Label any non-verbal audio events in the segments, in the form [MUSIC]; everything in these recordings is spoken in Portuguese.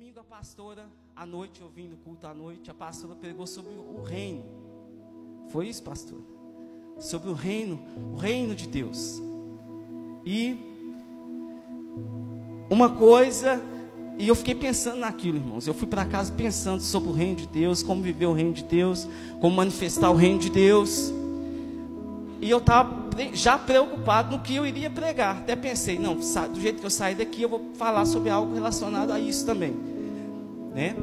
domingo a pastora, à noite, ouvindo o culto à noite, a pastora pregou sobre o reino. Foi isso, pastor? Sobre o reino, o reino de Deus. E uma coisa, e eu fiquei pensando naquilo, irmãos. Eu fui para casa pensando sobre o reino de Deus, como viver o reino de Deus, como manifestar o reino de Deus. E eu estava já preocupado no que eu iria pregar. Até pensei, não, do jeito que eu sair daqui, eu vou falar sobre algo relacionado a isso também. Né?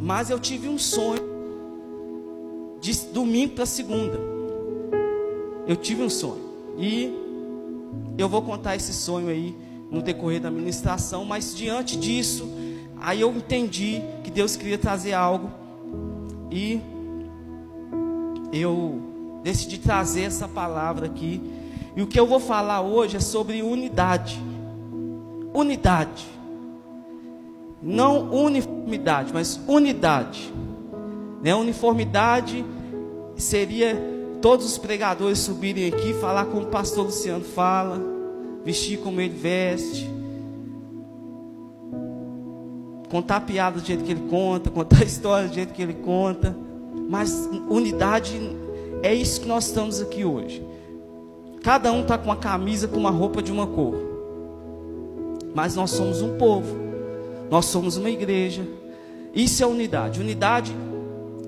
Mas eu tive um sonho de domingo para segunda. Eu tive um sonho. E eu vou contar esse sonho aí no decorrer da ministração, mas diante disso, aí eu entendi que Deus queria trazer algo e eu decidi trazer essa palavra aqui. E o que eu vou falar hoje é sobre unidade. Unidade. Não uniformidade, mas unidade. Né? Uniformidade seria todos os pregadores subirem aqui, falar como o pastor Luciano fala, vestir como ele veste, contar piada do jeito que ele conta, contar [LAUGHS] história do jeito que ele conta. Mas unidade é isso que nós estamos aqui hoje. Cada um está com uma camisa, com uma roupa de uma cor. Mas nós somos um povo. Nós somos uma igreja. Isso é unidade. Unidade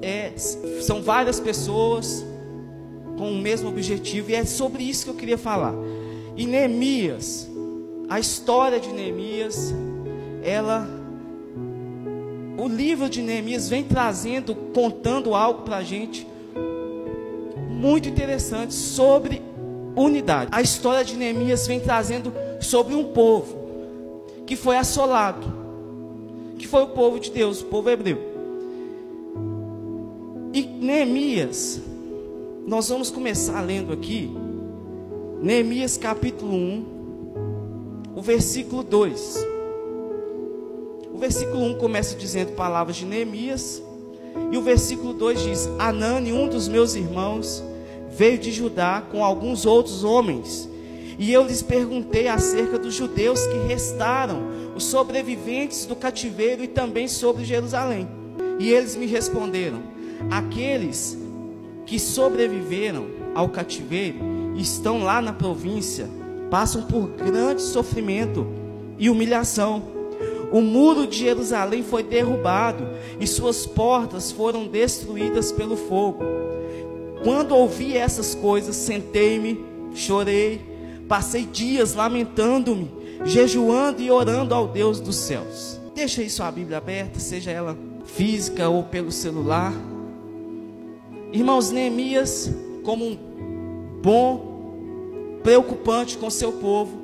é, são várias pessoas com o mesmo objetivo. E é sobre isso que eu queria falar. E Neemias, a história de Neemias, ela. O livro de Neemias vem trazendo, contando algo para a gente muito interessante sobre unidade. A história de Neemias vem trazendo sobre um povo que foi assolado, que foi o povo de Deus, o povo hebreu. E Neemias, nós vamos começar lendo aqui, Neemias capítulo 1, o versículo 2. O versículo 1 começa dizendo palavras de Neemias, e o versículo 2 diz: Anani, um dos meus irmãos, veio de Judá com alguns outros homens. E eu lhes perguntei acerca dos judeus que restaram, os sobreviventes do cativeiro e também sobre Jerusalém. E eles me responderam: aqueles que sobreviveram ao cativeiro estão lá na província, passam por grande sofrimento e humilhação o muro de Jerusalém foi derrubado e suas portas foram destruídas pelo fogo. Quando ouvi essas coisas, sentei-me, chorei, passei dias lamentando-me, jejuando e orando ao Deus dos céus. Deixa aí sua Bíblia aberta, seja ela física ou pelo celular. Irmãos, Neemias, como um bom, preocupante com seu povo.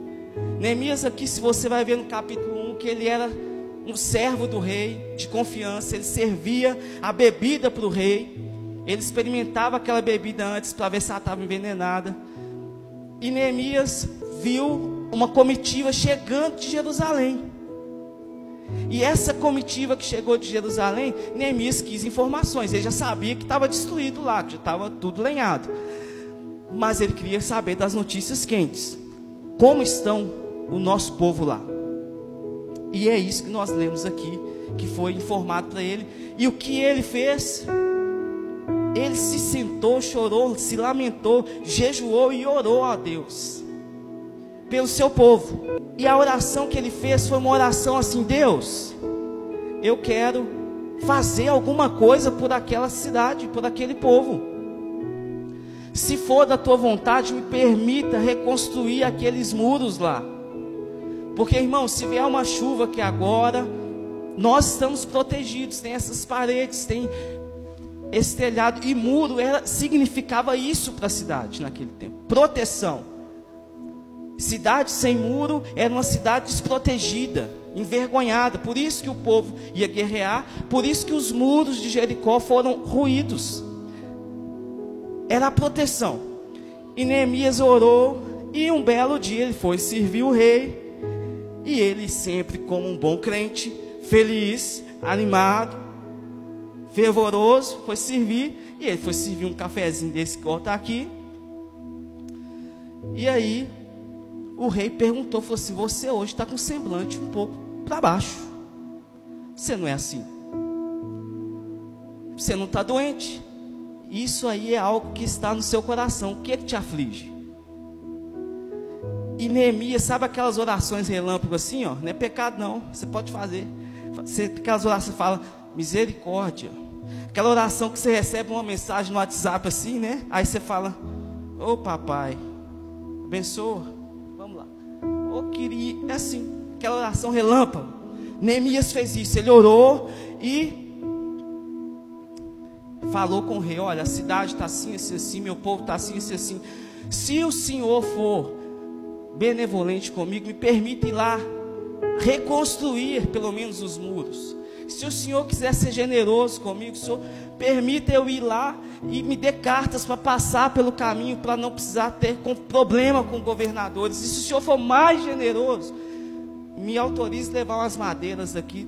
Neemias aqui, se você vai ver no capítulo que ele era um servo do rei, de confiança, ele servia a bebida para o rei, ele experimentava aquela bebida antes para ver se ela estava envenenada. E Neemias viu uma comitiva chegando de Jerusalém. E essa comitiva que chegou de Jerusalém, Neemias quis informações. Ele já sabia que estava destruído lá, que já estava tudo lenhado. Mas ele queria saber das notícias quentes. Como estão o nosso povo lá? E é isso que nós lemos aqui, que foi informado para ele. E o que ele fez? Ele se sentou, chorou, se lamentou, jejuou e orou a Deus pelo seu povo. E a oração que ele fez foi uma oração assim: Deus, eu quero fazer alguma coisa por aquela cidade, por aquele povo. Se for da tua vontade, me permita reconstruir aqueles muros lá. Porque, irmão, se vier uma chuva que agora, nós estamos protegidos, tem essas paredes, tem esse telhado e muro, era, significava isso para a cidade naquele tempo: proteção. Cidade sem muro era uma cidade desprotegida, envergonhada. Por isso que o povo ia guerrear, por isso que os muros de Jericó foram ruídos. Era a proteção. E Neemias orou, e um belo dia ele foi servir o rei. E ele sempre como um bom crente, feliz, animado, fervoroso, foi servir. E ele foi servir um cafezinho desse que está aqui. E aí o rei perguntou, falou assim: Você hoje está com semblante um pouco para baixo. Você não é assim. Você não está doente. Isso aí é algo que está no seu coração. O que é que te aflige? E Neemias, sabe aquelas orações relâmpago assim, ó? Não é pecado não, você pode fazer. Você, aquelas orações fala misericórdia. Aquela oração que você recebe uma mensagem no WhatsApp assim, né? Aí você fala, ô oh, papai, abençoa. Vamos lá. Ô oh, queria, é assim, aquela oração relâmpago. Neemias fez isso, ele orou e falou com o rei: Olha, a cidade está assim, assim, assim, meu povo está assim, assim, assim. Se o Senhor for benevolente comigo, me permite ir lá reconstruir pelo menos os muros. Se o Senhor quiser ser generoso comigo, Senhor, permita eu ir lá e me dê cartas para passar pelo caminho, para não precisar ter problema com governadores. E se o Senhor for mais generoso, me autorize levar umas madeiras daqui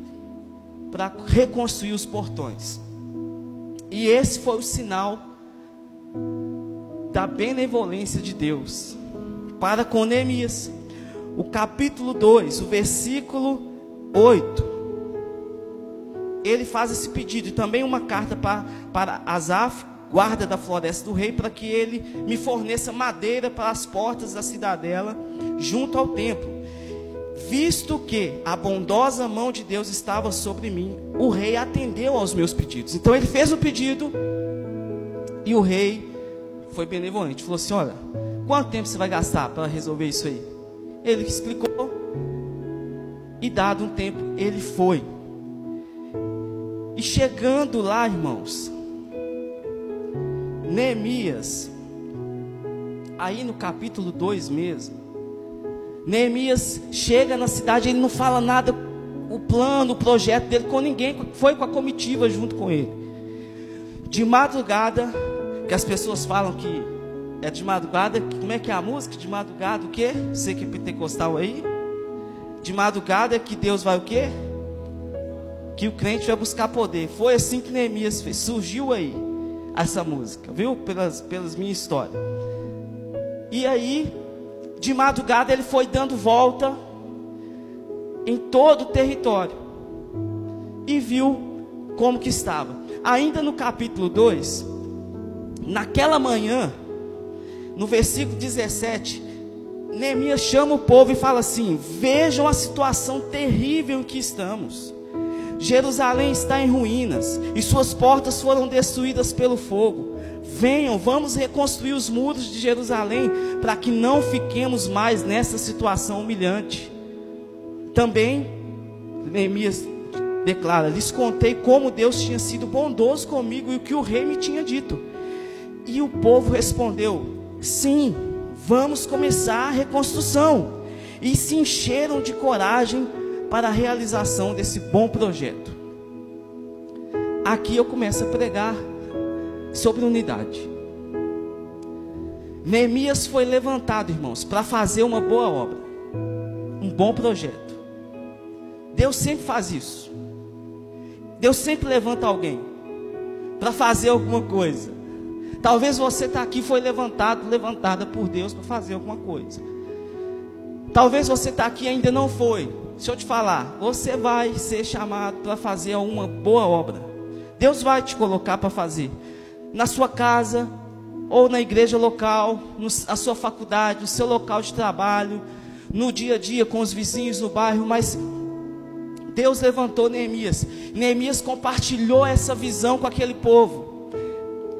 para reconstruir os portões. E esse foi o sinal da benevolência de Deus para com Neemias. O capítulo 2, o versículo 8. Ele faz esse pedido e também uma carta para, para Asaf, guarda da floresta do rei, para que ele me forneça madeira para as portas da cidadela junto ao templo. Visto que a bondosa mão de Deus estava sobre mim, o rei atendeu aos meus pedidos. Então ele fez o pedido e o rei foi benevolente. Falou assim: Olha, quanto tempo você vai gastar para resolver isso aí? Ele explicou. E dado um tempo, ele foi. E chegando lá, irmãos, Neemias, aí no capítulo 2 mesmo, Neemias chega na cidade, ele não fala nada, o plano, o projeto dele com ninguém, foi com a comitiva junto com ele. De madrugada, que as pessoas falam que é de madrugada, como é que é a música? De madrugada o quê? Você que é pentecostal aí? De madrugada que Deus vai o quê? Que o crente vai buscar poder. Foi assim que Neemias fez, surgiu aí essa música, viu? Pelas, pelas minhas histórias. E aí, de madrugada ele foi dando volta em todo o território e viu como que estava. Ainda no capítulo 2, naquela manhã, no versículo 17, Neemias chama o povo e fala assim: Vejam a situação terrível em que estamos. Jerusalém está em ruínas e suas portas foram destruídas pelo fogo. Venham, vamos reconstruir os muros de Jerusalém para que não fiquemos mais nessa situação humilhante. Também, Neemias declara: lhes contei como Deus tinha sido bondoso comigo e o que o rei me tinha dito. E o povo respondeu: sim, vamos começar a reconstrução. E se encheram de coragem para a realização desse bom projeto. Aqui eu começo a pregar sobre unidade. Neemias foi levantado, irmãos, para fazer uma boa obra, um bom projeto. Deus sempre faz isso. Deus sempre levanta alguém para fazer alguma coisa. Talvez você está aqui foi levantado, levantada por Deus para fazer alguma coisa. Talvez você está aqui e ainda não foi. Deixa eu te falar, você vai ser chamado para fazer uma boa obra. Deus vai te colocar para fazer na sua casa, ou na igreja local, na sua faculdade, no seu local de trabalho, no dia a dia com os vizinhos no bairro, mas Deus levantou Neemias. Neemias compartilhou essa visão com aquele povo,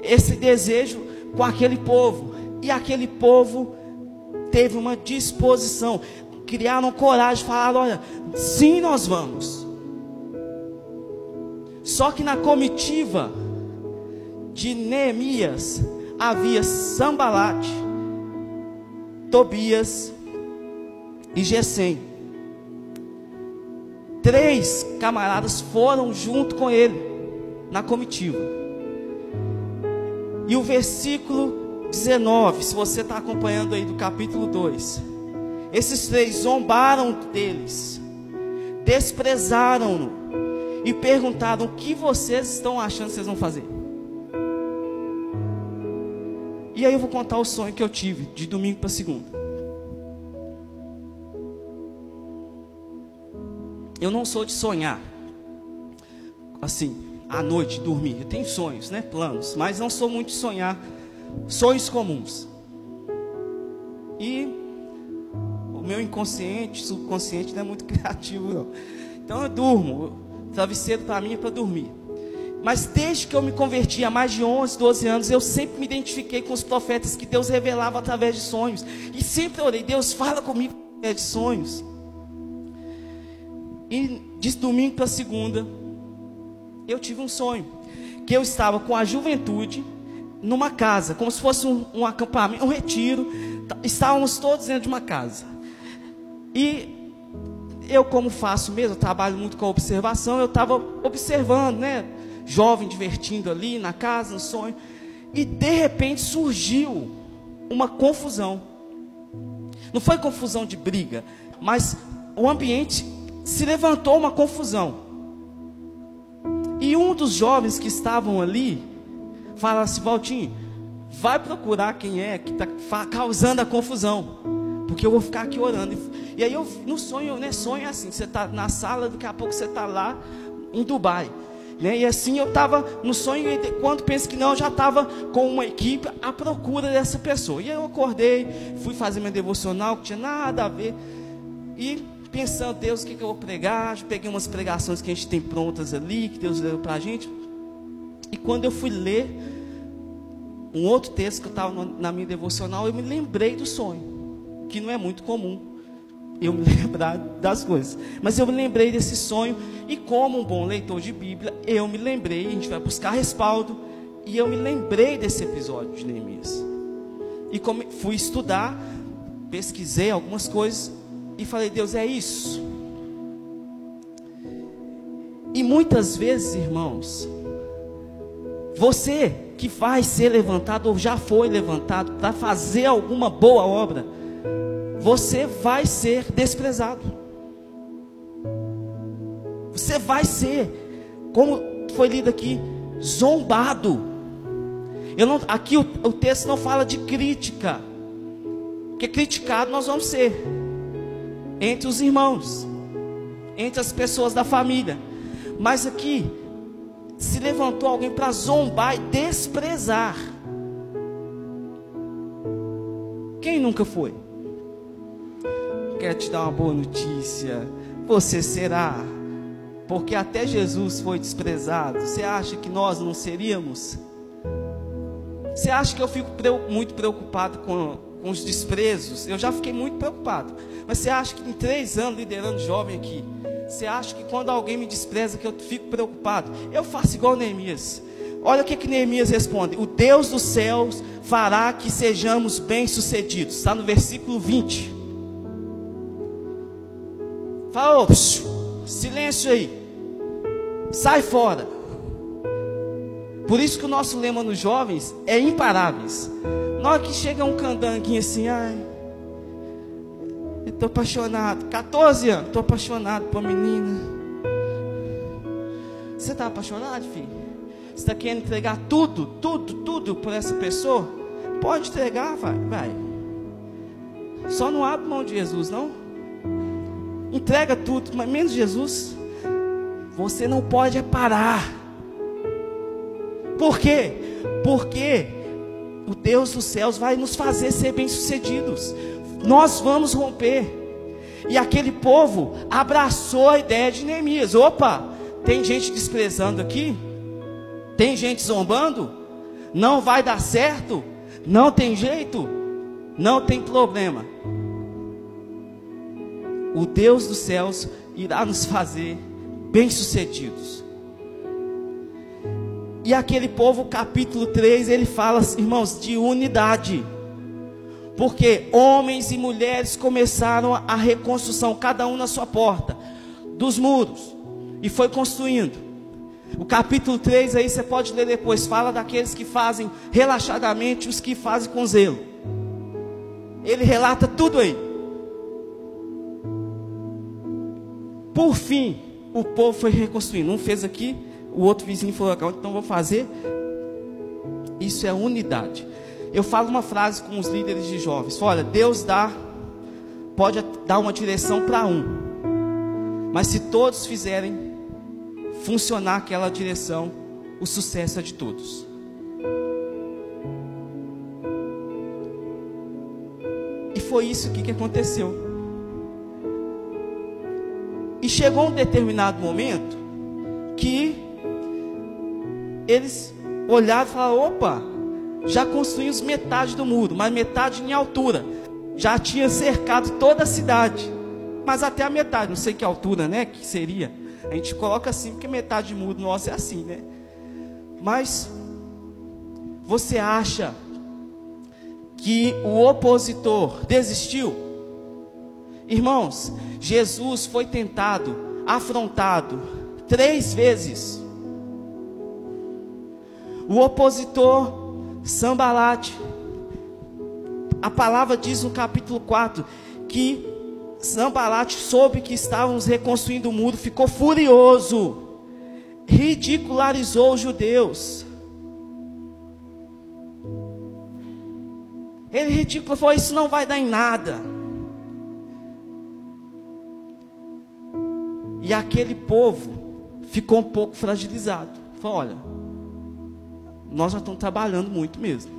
esse desejo com aquele povo, e aquele povo teve uma disposição, criaram coragem, falaram: olha, sim, nós vamos. Só que na comitiva, de Neemias havia Sambalate, Tobias e Gesem. Três camaradas foram junto com ele na comitiva. E o versículo 19, se você está acompanhando aí do capítulo 2, esses três zombaram deles, desprezaram-no e perguntaram: O que vocês estão achando que vocês vão fazer? E aí eu vou contar o sonho que eu tive de domingo para segunda. Eu não sou de sonhar. assim, à noite dormir. Eu tenho sonhos, né? Planos, mas não sou muito de sonhar sonhos comuns. E meu inconsciente, subconsciente não é muito [LAUGHS] criativo, não. Então eu durmo. Travesseiro para mim é para dormir. Mas desde que eu me converti há mais de 11, 12 anos, eu sempre me identifiquei com os profetas que Deus revelava através de sonhos. E sempre orei, Deus fala comigo através de sonhos. E de domingo para segunda, eu tive um sonho. Que eu estava com a juventude numa casa, como se fosse um, um acampamento, um retiro. Estávamos todos dentro de uma casa. E eu, como faço mesmo, trabalho muito com a observação, eu estava observando, né? Jovem divertindo ali na casa, no sonho. E de repente surgiu uma confusão. Não foi confusão de briga, mas o ambiente se levantou uma confusão. E um dos jovens que estavam ali fala assim: Valtinho, vai procurar quem é que está causando a confusão, porque eu vou ficar aqui orando. E aí eu no sonho, né? Sonho é assim: você está na sala, daqui a pouco você está lá em Dubai. Né? E assim eu estava no sonho, e quando penso que não, eu já estava com uma equipe à procura dessa pessoa. E aí eu acordei, fui fazer meu devocional, que tinha nada a ver. E pensando, Deus, o que, que eu vou pregar? Peguei umas pregações que a gente tem prontas ali, que Deus deu para a gente. E quando eu fui ler um outro texto que eu estava na minha devocional, eu me lembrei do sonho, que não é muito comum eu me lembrar das coisas. Mas eu me lembrei desse sonho, e como um bom leitor de Bíblia, eu me lembrei, a gente vai buscar respaldo, e eu me lembrei desse episódio de Neemias. E como fui estudar, pesquisei algumas coisas, e falei, Deus, é isso. E muitas vezes, irmãos, você que vai ser levantado ou já foi levantado para fazer alguma boa obra, você vai ser desprezado. Você vai ser, como foi lido aqui, zombado. Eu não, aqui o, o texto não fala de crítica, porque criticado nós vamos ser entre os irmãos, entre as pessoas da família. Mas aqui se levantou alguém para zombar e desprezar. Quem nunca foi? Quero te dar uma boa notícia. Você será, porque até Jesus foi desprezado. Você acha que nós não seríamos? Você acha que eu fico muito preocupado com, com os desprezos? Eu já fiquei muito preocupado. Mas você acha que em três anos liderando jovem aqui, você acha que quando alguém me despreza que eu fico preocupado? Eu faço igual Neemias. Olha o que, que Neemias responde: O Deus dos céus fará que sejamos bem-sucedidos. Está no versículo 20. Fala, silêncio aí. Sai fora. Por isso que o nosso lema nos jovens é imparáveis. Na hora que chega um candanguinho assim, ai, Estou apaixonado. 14 anos, estou apaixonado por uma menina. Você está apaixonado, filho? Você está querendo entregar tudo, tudo, tudo por essa pessoa? Pode entregar, vai, vai. Só não abre mão de Jesus, não. Entrega tudo, mas menos Jesus. Você não pode parar. Por quê? Porque o Deus dos céus vai nos fazer ser bem-sucedidos nós vamos romper. E aquele povo abraçou a ideia de Neemias. Opa, tem gente desprezando aqui? Tem gente zombando? Não vai dar certo? Não tem jeito? Não tem problema. O Deus dos céus irá nos fazer bem-sucedidos. E aquele povo, capítulo 3, ele fala, irmãos, de unidade. Porque homens e mulheres começaram a reconstrução, cada um na sua porta, dos muros, e foi construindo. O capítulo 3 aí você pode ler depois, fala daqueles que fazem relaxadamente, os que fazem com zelo. Ele relata tudo aí. Por fim, o povo foi reconstruindo. Um fez aqui, o outro vizinho falou: então vou fazer. Isso é unidade eu falo uma frase com os líderes de jovens: olha, Deus dá, pode dar uma direção para um, mas se todos fizerem, funcionar aquela direção, o sucesso é de todos. E foi isso que, que aconteceu. E chegou um determinado momento que eles olharam e falaram: opa, já construímos metade do muro, mas metade em altura. Já tinha cercado toda a cidade, mas até a metade, não sei que altura, né? Que seria. A gente coloca assim porque metade do muro nosso é assim, né? Mas você acha que o opositor desistiu? Irmãos, Jesus foi tentado, afrontado três vezes. O opositor Sambalate, a palavra diz no capítulo 4 que Sambalate soube que estávamos reconstruindo o muro, ficou furioso, ridicularizou os judeus. Ele ridículo falou: Isso não vai dar em nada. E aquele povo ficou um pouco fragilizado. Falou: Olha, nós já estamos trabalhando muito mesmo.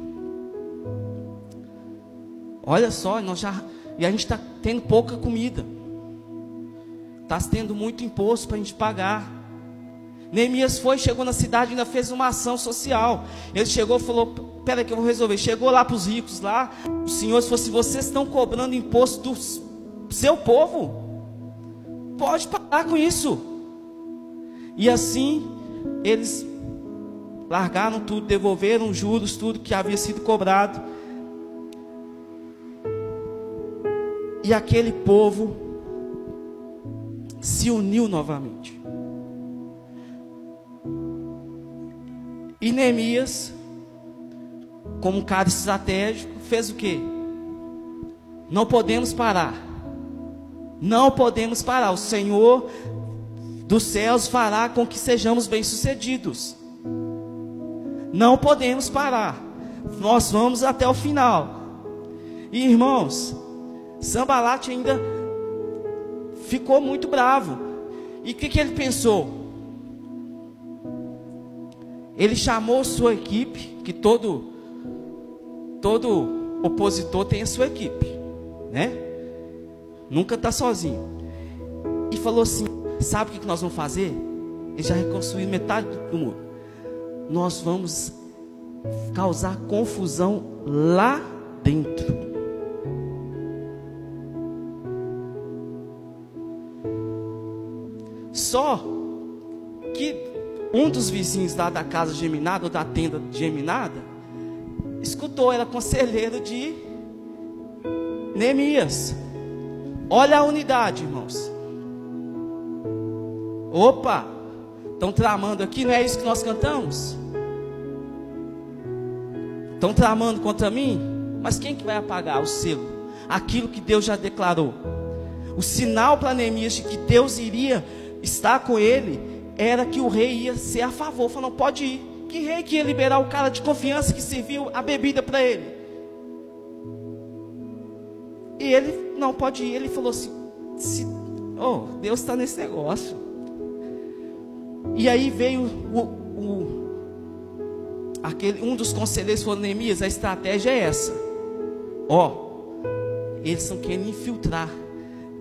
Olha só, nós já. E a gente está tendo pouca comida. Está tendo muito imposto para a gente pagar. Neemias foi, chegou na cidade, ainda fez uma ação social. Ele chegou e falou: Pera que eu vou resolver. Chegou lá para os ricos lá. O Senhor falou assim: Vocês estão cobrando imposto do seu povo. Pode parar com isso. E assim, eles largaram tudo, devolveram juros, tudo que havia sido cobrado. E aquele povo se uniu novamente. E Neemias, como um cara estratégico, fez o que? Não podemos parar. Não podemos parar. O Senhor dos céus fará com que sejamos bem-sucedidos. Não podemos parar. Nós vamos até o final. E irmãos, Sambalate ainda ficou muito bravo. E o que, que ele pensou? Ele chamou sua equipe, que todo todo opositor tem a sua equipe, né? Nunca está sozinho. E falou assim: sabe o que nós vamos fazer? Ele já reconstruiu metade do muro. Nós vamos causar confusão lá dentro. Só que um dos vizinhos lá da casa geminada, ou da tenda geminada, escutou, era conselheiro de Neemias. Olha a unidade, irmãos. Opa, estão tramando aqui, não é isso que nós cantamos? Estão tramando contra mim? Mas quem que vai apagar o selo? Aquilo que Deus já declarou. O sinal para Neemias de que Deus iria estar com ele era que o rei ia ser a favor. Falou, pode ir. Que rei que ia liberar o cara de confiança que serviu a bebida para ele? E ele, não, pode ir. Ele falou assim: se, oh, Deus está nesse negócio. E aí veio o, o, aquele, um dos conselheiros falou: Neemias, a estratégia é essa. Ó, oh, eles estão querendo infiltrar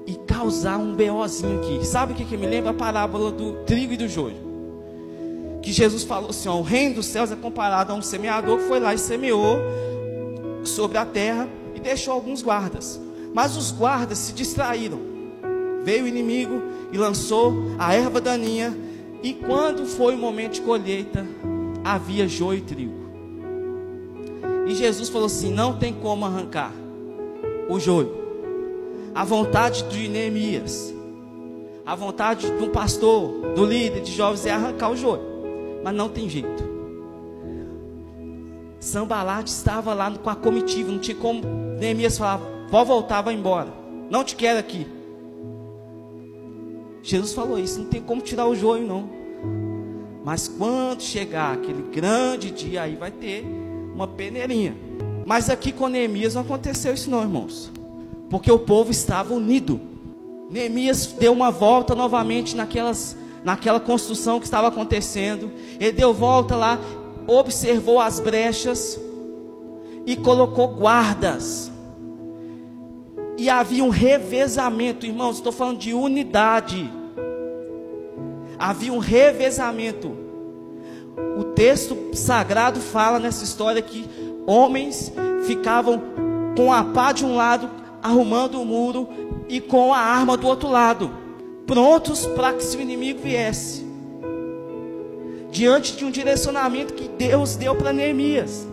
e causar um BOzinho aqui. Sabe o que, que me lembra? A parábola do trigo e do joio. Que Jesus falou assim: ó, o reino dos céus é comparado a um semeador que foi lá e semeou sobre a terra e deixou alguns guardas. Mas os guardas se distraíram. Veio o inimigo e lançou a erva daninha. E quando foi o momento de colheita, havia joio e trigo. E Jesus falou assim: não tem como arrancar o joio a vontade de Neemias, a vontade de um pastor, do líder, de jovens é arrancar o joio, mas não tem jeito. Sambalate estava lá com a comitiva, não tinha como Neemias falar, vou voltar, vai embora, não te quero aqui. Jesus falou isso, não tem como tirar o joio não. Mas quando chegar aquele grande dia, aí vai ter uma peneirinha. Mas aqui com Neemias não aconteceu isso não, irmãos porque o povo estava unido. Neemias deu uma volta novamente naquelas naquela construção que estava acontecendo. Ele deu volta lá, observou as brechas e colocou guardas. E havia um revezamento, irmãos, estou falando de unidade. Havia um revezamento. O texto sagrado fala nessa história que homens ficavam com a pá de um lado, arrumando o muro, e com a arma do outro lado, prontos para que se o inimigo viesse. Diante de um direcionamento que Deus deu para Neemias.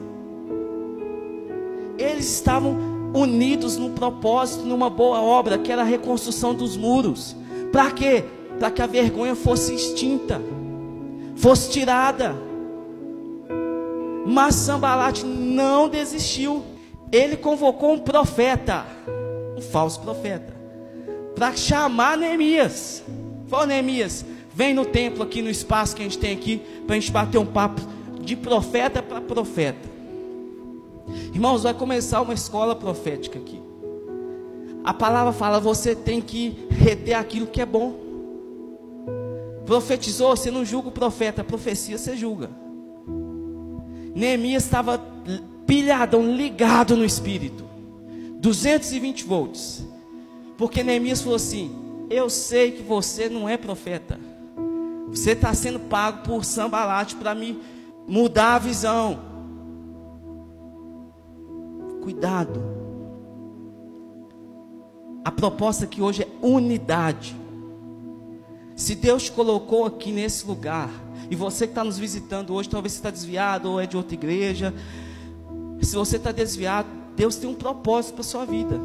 Eles estavam unidos num propósito, numa boa obra, que era a reconstrução dos muros. Para quê? Para que a vergonha fosse extinta, fosse tirada. Mas Sambalate não desistiu. Ele convocou um profeta, um falso profeta, para chamar Neemias. Falou, Neemias, vem no templo aqui, no espaço que a gente tem aqui, para a gente bater um papo de profeta para profeta. Irmãos, vai começar uma escola profética aqui. A palavra fala: você tem que reter aquilo que é bom. Profetizou, você não julga o profeta, profecia você julga. Neemias estava pilhadão, ligado no espírito. 220 volts. Porque Neemias falou assim: Eu sei que você não é profeta. Você está sendo pago por Sambalate para me mudar a visão. Cuidado. A proposta aqui hoje é unidade. Se Deus colocou aqui nesse lugar, e você que está nos visitando hoje, talvez você está desviado ou é de outra igreja. Se você está desviado, Deus tem um propósito para a sua vida.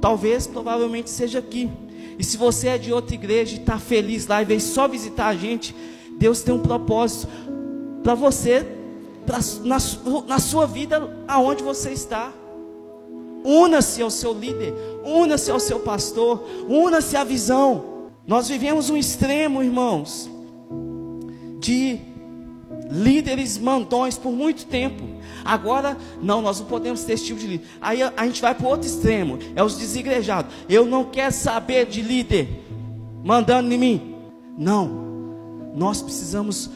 Talvez, provavelmente, seja aqui. E se você é de outra igreja e está feliz lá e veio só visitar a gente, Deus tem um propósito para você, pra, na, na sua vida, aonde você está. Una-se ao seu líder, una-se ao seu pastor, una-se à visão. Nós vivemos um extremo, irmãos, de líderes mandões por muito tempo. Agora, não, nós não podemos ter esse tipo de líder. Aí a, a gente vai para o outro extremo, é os desigrejados. Eu não quero saber de líder mandando em mim. Não, nós precisamos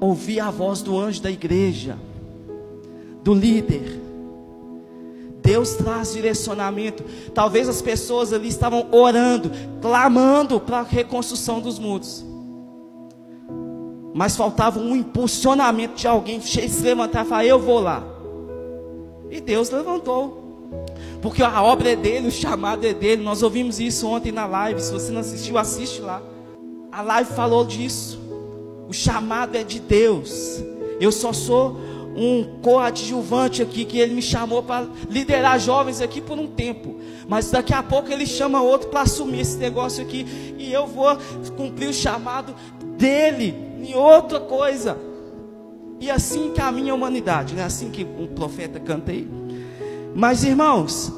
ouvir a voz do anjo da igreja, do líder. Deus traz direcionamento. Talvez as pessoas ali estavam orando, clamando para a reconstrução dos muros. Mas faltava um impulsionamento de alguém se levantar e falar: Eu vou lá. E Deus levantou. Porque a obra é dele, o chamado é dele. Nós ouvimos isso ontem na live. Se você não assistiu, assiste lá. A live falou disso. O chamado é de Deus. Eu só sou um coadjuvante aqui que ele me chamou para liderar jovens aqui por um tempo. Mas daqui a pouco ele chama outro para assumir esse negócio aqui e eu vou cumprir o chamado dele em outra coisa. E assim caminha a humanidade, não é assim que um profeta canta aí. Mas irmãos,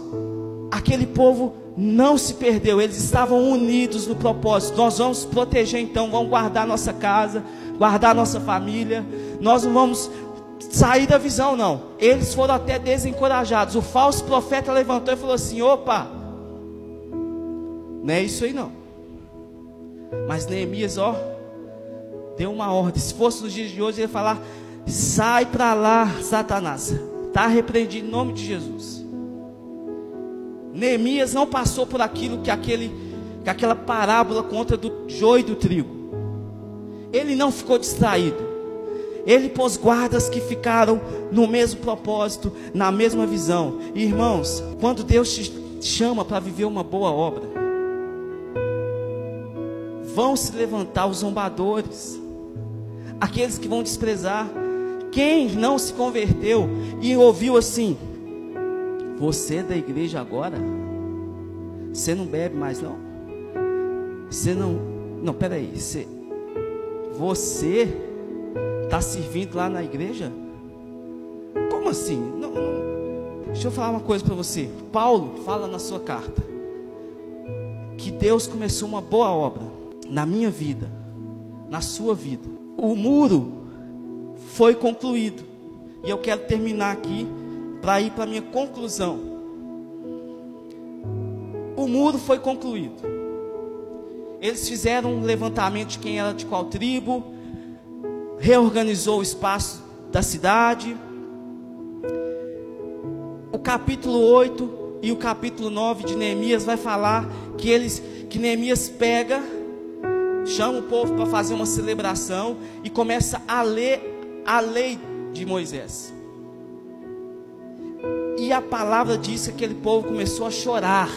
aquele povo não se perdeu, eles estavam unidos no propósito. Nós vamos proteger então, vamos guardar nossa casa, guardar nossa família. Nós não vamos sair da visão, não. Eles foram até desencorajados. O falso profeta levantou e falou assim: opa, não é isso aí não. Mas Neemias, ó, deu uma ordem. Se fosse nos dias de hoje, ele ia falar: sai para lá, Satanás. Está repreendido em nome de Jesus. Neemias não passou por aquilo que aquele, que aquela parábola contra do joio e do trigo. Ele não ficou distraído. Ele pôs guardas que ficaram no mesmo propósito, na mesma visão. Irmãos, quando Deus te chama para viver uma boa obra, vão se levantar os zombadores, aqueles que vão desprezar. Quem não se converteu e ouviu assim: Você é da igreja agora? Você não bebe mais, não? Você não. Não, peraí. Você, você está servindo lá na igreja? Como assim? Não, não. Deixa eu falar uma coisa para você. Paulo fala na sua carta que Deus começou uma boa obra na minha vida, na sua vida o muro foi concluído. E eu quero terminar aqui para ir para a minha conclusão. O muro foi concluído. Eles fizeram um levantamento de quem era de qual tribo, reorganizou o espaço da cidade. O capítulo 8 e o capítulo 9 de Neemias vai falar que eles que Neemias pega, chama o povo para fazer uma celebração e começa a ler a lei de Moisés. E a palavra diz que aquele povo começou a chorar.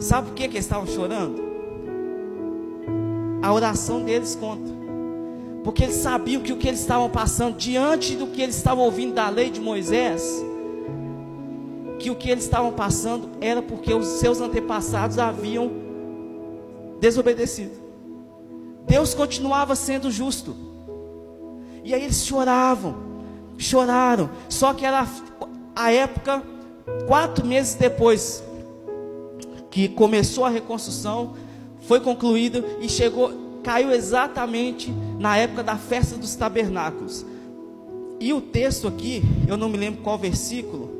Sabe por que, que eles estavam chorando? A oração deles conta. Porque eles sabiam que o que eles estavam passando, diante do que eles estavam ouvindo da lei de Moisés, que o que eles estavam passando era porque os seus antepassados haviam desobedecido. Deus continuava sendo justo. E aí eles choravam choraram. Só que era a época, quatro meses depois que começou a reconstrução, foi concluída e chegou, caiu exatamente na época da festa dos tabernáculos. E o texto aqui, eu não me lembro qual versículo,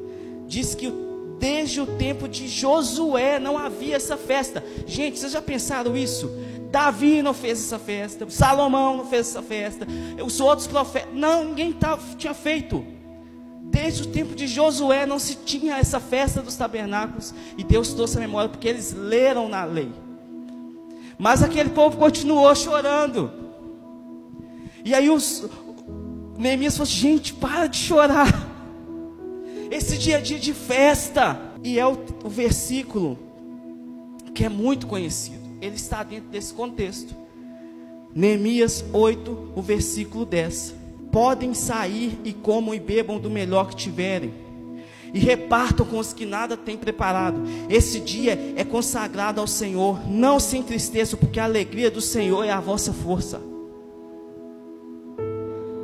diz que desde o tempo de Josué não havia essa festa. Gente, vocês já pensaram isso? Davi não fez essa festa, Salomão não fez essa festa, os outros profetas, não, ninguém tava, tinha feito. Desde o tempo de Josué não se tinha essa festa dos tabernáculos, e Deus trouxe a memória porque eles leram na lei. Mas aquele povo continuou chorando. E aí os Neemias falou: gente, para de chorar. Esse dia é dia de festa. E é o, o versículo que é muito conhecido ele está dentro desse contexto. Neemias 8, o versículo 10. Podem sair e comam e bebam do melhor que tiverem, e repartam com os que nada têm preparado. Esse dia é consagrado ao Senhor. Não se entristeçam, porque a alegria do Senhor é a vossa força.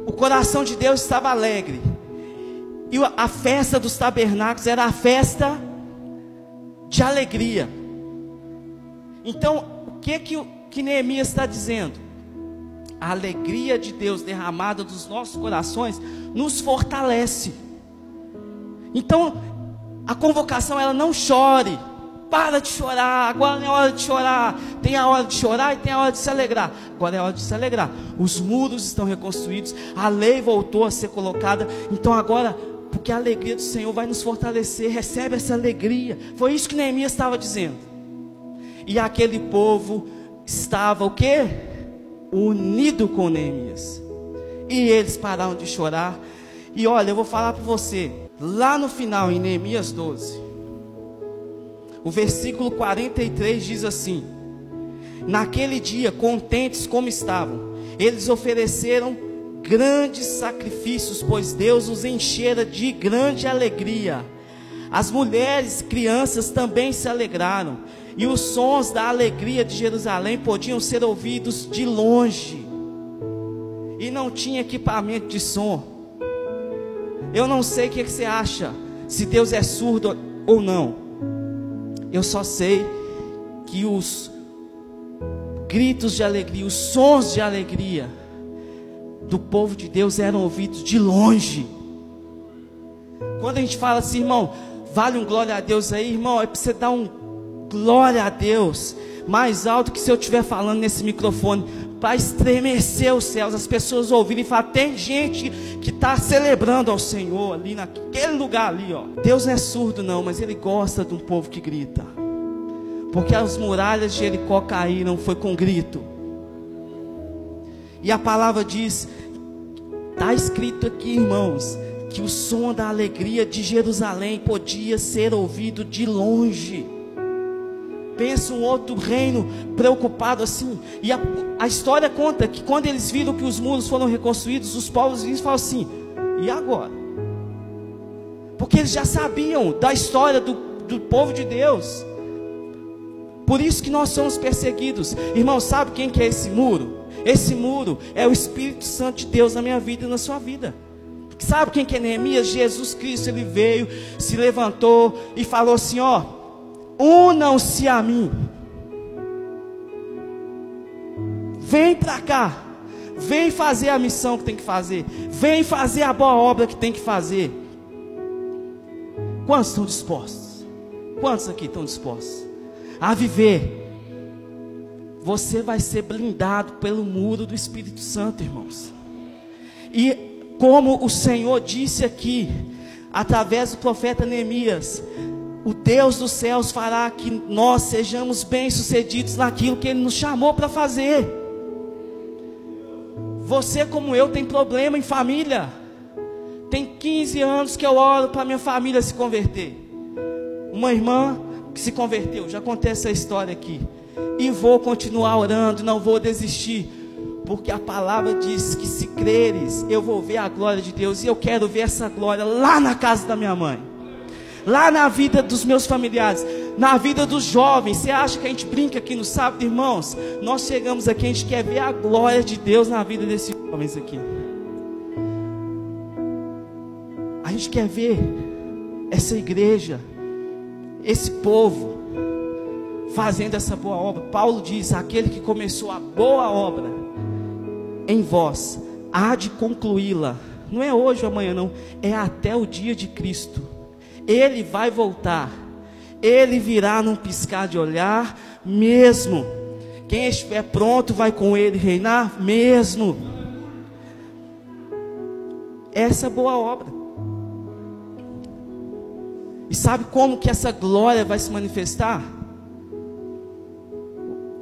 O coração de Deus estava alegre. E a festa dos tabernáculos era a festa de alegria. Então, o que que, que Neemias está dizendo? A alegria de Deus derramada dos nossos corações nos fortalece. Então, a convocação ela não chore. Para de chorar, agora não é hora de chorar. Tem a hora de chorar e tem a hora de se alegrar. Agora é hora de se alegrar. Os muros estão reconstruídos, a lei voltou a ser colocada. Então agora, porque a alegria do Senhor vai nos fortalecer, recebe essa alegria. Foi isso que Neemias estava dizendo. E aquele povo estava o quê? Unido com Neemias. E eles pararam de chorar. E olha, eu vou falar para você, lá no final em Neemias 12, o versículo 43 diz assim: Naquele dia, contentes como estavam, eles ofereceram grandes sacrifícios, pois Deus os enchera de grande alegria. As mulheres, crianças também se alegraram, e os sons da alegria de Jerusalém podiam ser ouvidos de longe. E não tinha equipamento de som. Eu não sei o que, você acha, se Deus é surdo ou não. Eu só sei que os gritos de alegria, os sons de alegria do povo de Deus eram ouvidos de longe. Quando a gente fala assim, irmão, vale um glória a Deus aí, irmão, é para você dar um Glória a Deus. Mais alto que se eu estiver falando nesse microfone, para estremecer os céus, as pessoas ouvirem e falar: tem gente que está celebrando ao Senhor ali naquele lugar ali, ó. Deus não é surdo, não, mas Ele gosta de um povo que grita. Porque as muralhas de Jericó caíram, foi com grito. E a palavra diz: está escrito aqui, irmãos, que o som da alegria de Jerusalém podia ser ouvido de longe. Pensa um outro reino preocupado assim. E a, a história conta que quando eles viram que os muros foram reconstruídos, os povos vinhos falam assim: e agora? Porque eles já sabiam da história do, do povo de Deus. Por isso que nós somos perseguidos. Irmão, sabe quem que é esse muro? Esse muro é o Espírito Santo de Deus na minha vida e na sua vida. Sabe quem que é Neemias? Jesus Cristo, ele veio, se levantou e falou assim: ó, unam-se a mim. Vem para cá. Vem fazer a missão que tem que fazer. Vem fazer a boa obra que tem que fazer. Quantos estão dispostos? Quantos aqui estão dispostos? a viver, você vai ser blindado pelo muro do Espírito Santo, irmãos. E como o Senhor disse aqui, através do profeta Neemias, o Deus dos céus fará que nós sejamos bem-sucedidos naquilo que Ele nos chamou para fazer. Você, como eu, tem problema em família. Tem 15 anos que eu oro para minha família se converter. Uma irmã que se converteu, já contei essa história aqui. E vou continuar orando, não vou desistir. Porque a palavra diz que se creres, eu vou ver a glória de Deus. E eu quero ver essa glória lá na casa da minha mãe. Lá na vida dos meus familiares. Na vida dos jovens. Você acha que a gente brinca aqui no sábado, irmãos? Nós chegamos aqui, a gente quer ver a glória de Deus na vida desses jovens aqui. A gente quer ver essa igreja, esse povo, fazendo essa boa obra. Paulo diz: aquele que começou a boa obra em vós, há de concluí-la. Não é hoje ou amanhã, não, é até o dia de Cristo. Ele vai voltar, ele virá num piscar de olhar, mesmo. Quem estiver pronto vai com ele reinar, mesmo. Essa é boa obra. E sabe como que essa glória vai se manifestar?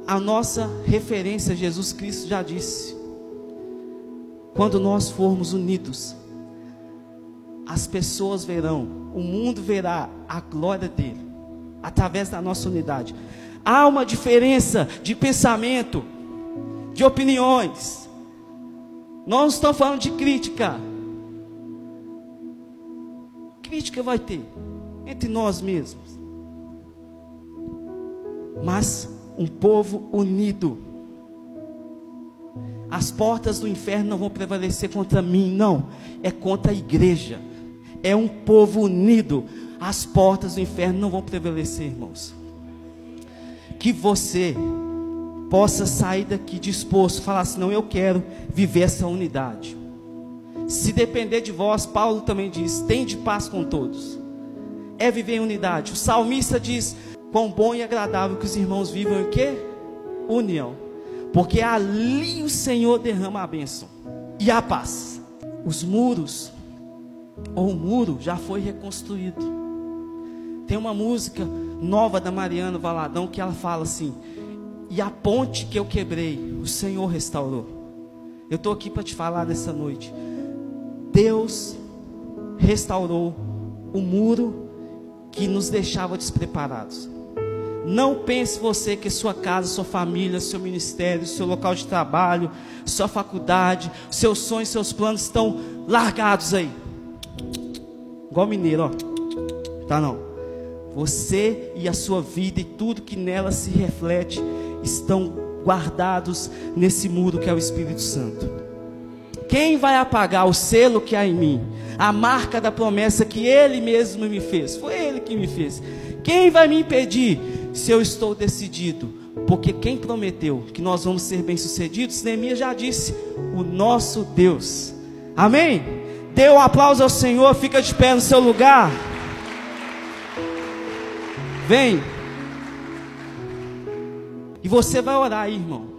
A nossa referência, Jesus Cristo já disse: quando nós formos unidos, as pessoas verão, o mundo verá a glória dele, através da nossa unidade. Há uma diferença de pensamento, de opiniões. Não estamos falando de crítica. Crítica vai ter entre nós mesmos. Mas um povo unido. As portas do inferno não vão prevalecer contra mim, não. É contra a igreja. É um povo unido. As portas do inferno não vão prevalecer, irmãos. Que você possa sair daqui disposto, falar assim: não, eu quero viver essa unidade. Se depender de vós, Paulo também diz: tem de paz com todos é viver em unidade. O salmista diz: quão bom e agradável que os irmãos vivam em quê? União. Porque ali o Senhor derrama a bênção e a paz. Os muros, ou o muro, já foi reconstruído. Tem uma música nova da Mariana Valadão que ela fala assim: E a ponte que eu quebrei, o Senhor restaurou. Eu estou aqui para te falar nessa noite. Deus restaurou o muro que nos deixava despreparados. Não pense você que sua casa, sua família, seu ministério, seu local de trabalho, sua faculdade, seus sonhos, seus planos estão largados aí. Igual mineiro, ó. Tá não. Você e a sua vida e tudo que nela se reflete estão guardados nesse muro que é o Espírito Santo. Quem vai apagar o selo que há em mim? a marca da promessa que Ele mesmo me fez. Foi Ele que me fez. Quem vai me impedir se eu estou decidido? Porque quem prometeu que nós vamos ser bem-sucedidos, Neemias já disse: o nosso Deus. Amém? Dê um aplauso ao Senhor, fica de pé no seu lugar. Vem. E você vai orar aí, irmão.